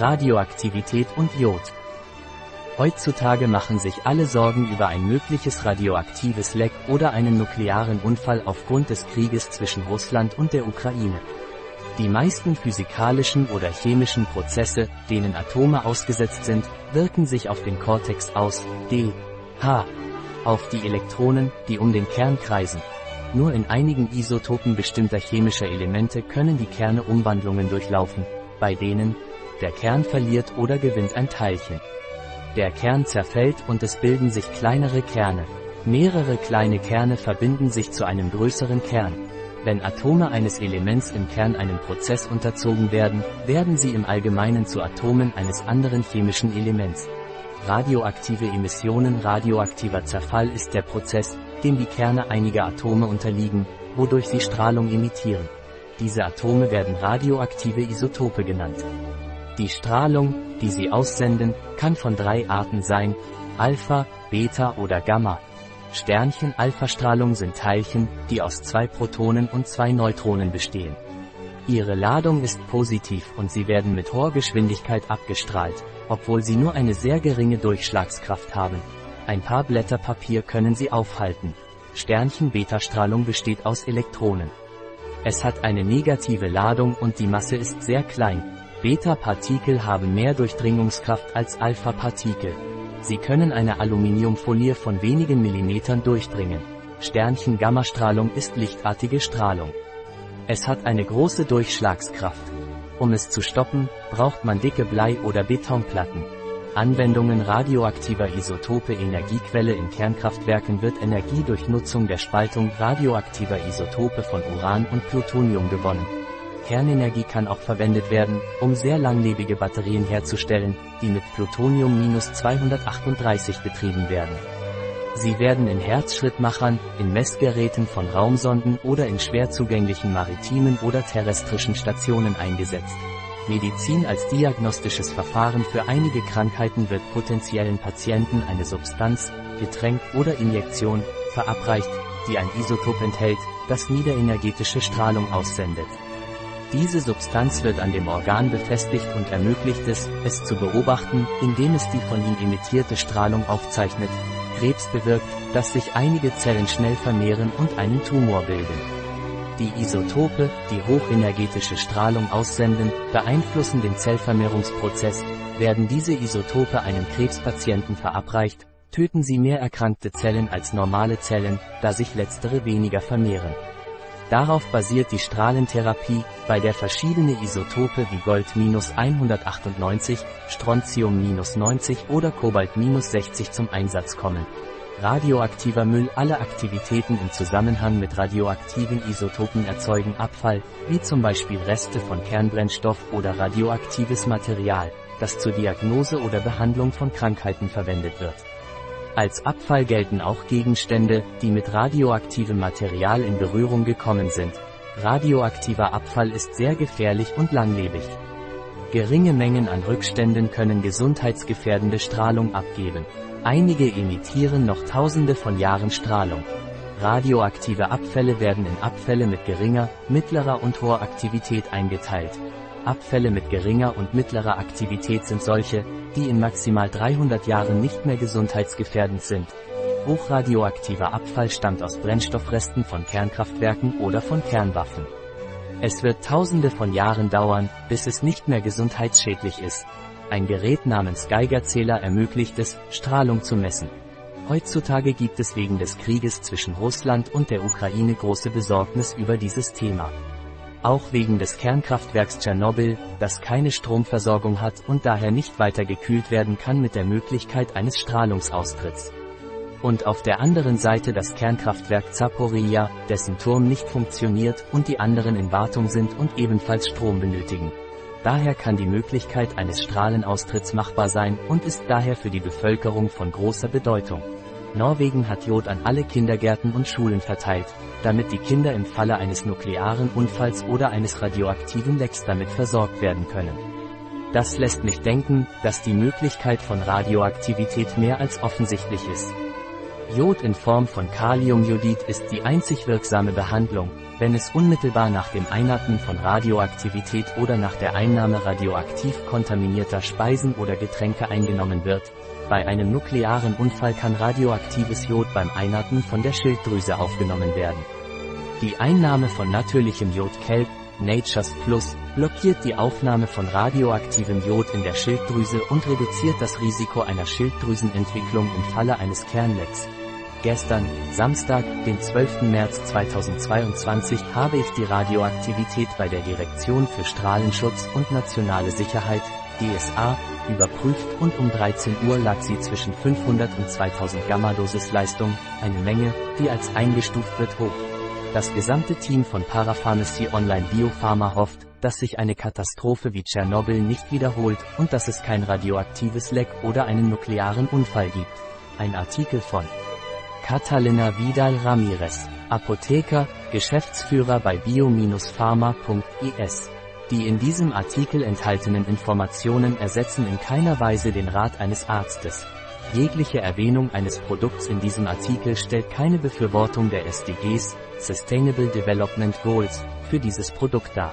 Radioaktivität und Jod. Heutzutage machen sich alle Sorgen über ein mögliches radioaktives Leck oder einen nuklearen Unfall aufgrund des Krieges zwischen Russland und der Ukraine. Die meisten physikalischen oder chemischen Prozesse, denen Atome ausgesetzt sind, wirken sich auf den Kortex aus, D, H, auf die Elektronen, die um den Kern kreisen. Nur in einigen Isotopen bestimmter chemischer Elemente können die Kerne Umwandlungen durchlaufen, bei denen der Kern verliert oder gewinnt ein Teilchen. Der Kern zerfällt und es bilden sich kleinere Kerne. Mehrere kleine Kerne verbinden sich zu einem größeren Kern. Wenn Atome eines Elements im Kern einem Prozess unterzogen werden, werden sie im Allgemeinen zu Atomen eines anderen chemischen Elements. Radioaktive Emissionen Radioaktiver Zerfall ist der Prozess, dem die Kerne einiger Atome unterliegen, wodurch sie Strahlung emittieren. Diese Atome werden radioaktive Isotope genannt. Die Strahlung, die sie aussenden, kann von drei Arten sein, Alpha, Beta oder Gamma. Sternchen-Alpha-Strahlung sind Teilchen, die aus zwei Protonen und zwei Neutronen bestehen. Ihre Ladung ist positiv und sie werden mit hoher Geschwindigkeit abgestrahlt, obwohl sie nur eine sehr geringe Durchschlagskraft haben. Ein paar Blätter Papier können sie aufhalten. Sternchen-Beta-Strahlung besteht aus Elektronen. Es hat eine negative Ladung und die Masse ist sehr klein, Beta-Partikel haben mehr Durchdringungskraft als Alpha-Partikel. Sie können eine Aluminiumfolie von wenigen Millimetern durchdringen. Sternchen-Gammastrahlung ist lichtartige Strahlung. Es hat eine große Durchschlagskraft. Um es zu stoppen, braucht man dicke Blei- oder Betonplatten. Anwendungen radioaktiver Isotope Energiequelle in Kernkraftwerken wird Energie durch Nutzung der Spaltung radioaktiver Isotope von Uran und Plutonium gewonnen. Kernenergie kann auch verwendet werden, um sehr langlebige Batterien herzustellen, die mit Plutonium-238 betrieben werden. Sie werden in Herzschrittmachern, in Messgeräten von Raumsonden oder in schwer zugänglichen maritimen oder terrestrischen Stationen eingesetzt. Medizin als diagnostisches Verfahren für einige Krankheiten wird potenziellen Patienten eine Substanz, Getränk oder Injektion verabreicht, die ein Isotop enthält, das niederenergetische Strahlung aussendet. Diese Substanz wird an dem Organ befestigt und ermöglicht es, es zu beobachten, indem es die von ihm emittierte Strahlung aufzeichnet. Krebs bewirkt, dass sich einige Zellen schnell vermehren und einen Tumor bilden. Die Isotope, die hochenergetische Strahlung aussenden, beeinflussen den Zellvermehrungsprozess. Werden diese Isotope einem Krebspatienten verabreicht, töten sie mehr erkrankte Zellen als normale Zellen, da sich letztere weniger vermehren. Darauf basiert die Strahlentherapie, bei der verschiedene Isotope wie Gold-198, Strontium-90 oder Kobalt-60 zum Einsatz kommen. Radioaktiver Müll Alle Aktivitäten im Zusammenhang mit radioaktiven Isotopen erzeugen Abfall, wie zum Beispiel Reste von Kernbrennstoff oder radioaktives Material, das zur Diagnose oder Behandlung von Krankheiten verwendet wird. Als Abfall gelten auch Gegenstände, die mit radioaktivem Material in Berührung gekommen sind. Radioaktiver Abfall ist sehr gefährlich und langlebig. Geringe Mengen an Rückständen können gesundheitsgefährdende Strahlung abgeben. Einige emittieren noch tausende von Jahren Strahlung. Radioaktive Abfälle werden in Abfälle mit geringer, mittlerer und hoher Aktivität eingeteilt. Abfälle mit geringer und mittlerer Aktivität sind solche, die in maximal 300 Jahren nicht mehr gesundheitsgefährdend sind. Hochradioaktiver Abfall stammt aus Brennstoffresten von Kernkraftwerken oder von Kernwaffen. Es wird tausende von Jahren dauern, bis es nicht mehr gesundheitsschädlich ist. Ein Gerät namens Geigerzähler ermöglicht es, Strahlung zu messen. Heutzutage gibt es wegen des Krieges zwischen Russland und der Ukraine große Besorgnis über dieses Thema. Auch wegen des Kernkraftwerks Tschernobyl, das keine Stromversorgung hat und daher nicht weiter gekühlt werden kann mit der Möglichkeit eines Strahlungsaustritts. Und auf der anderen Seite das Kernkraftwerk Zaporizhia, dessen Turm nicht funktioniert und die anderen in Wartung sind und ebenfalls Strom benötigen. Daher kann die Möglichkeit eines Strahlenaustritts machbar sein und ist daher für die Bevölkerung von großer Bedeutung. Norwegen hat Jod an alle Kindergärten und Schulen verteilt, damit die Kinder im Falle eines nuklearen Unfalls oder eines radioaktiven Lecks damit versorgt werden können. Das lässt mich denken, dass die Möglichkeit von Radioaktivität mehr als offensichtlich ist. Jod in Form von Kaliumjodid ist die einzig wirksame Behandlung, wenn es unmittelbar nach dem Einatmen von Radioaktivität oder nach der Einnahme radioaktiv kontaminierter Speisen oder Getränke eingenommen wird. Bei einem nuklearen Unfall kann radioaktives Jod beim Einatmen von der Schilddrüse aufgenommen werden. Die Einnahme von natürlichem Jodkelb, Natures Plus, blockiert die Aufnahme von radioaktivem Jod in der Schilddrüse und reduziert das Risiko einer Schilddrüsenentwicklung im Falle eines Kernlecks. Gestern, Samstag, den 12. März 2022, habe ich die Radioaktivität bei der Direktion für Strahlenschutz und nationale Sicherheit, DSA, überprüft und um 13 Uhr lag sie zwischen 500 und 2000 Gamma-Dosisleistung, eine Menge, die als eingestuft wird hoch. Das gesamte Team von Parapharmacy Online Biopharma hofft, dass sich eine Katastrophe wie Tschernobyl nicht wiederholt und dass es kein radioaktives Leck oder einen nuklearen Unfall gibt. Ein Artikel von Catalina Vidal Ramirez, Apotheker, Geschäftsführer bei bio-pharma.es. Die in diesem Artikel enthaltenen Informationen ersetzen in keiner Weise den Rat eines Arztes. Jegliche Erwähnung eines Produkts in diesem Artikel stellt keine Befürwortung der SDGs, Sustainable Development Goals, für dieses Produkt dar.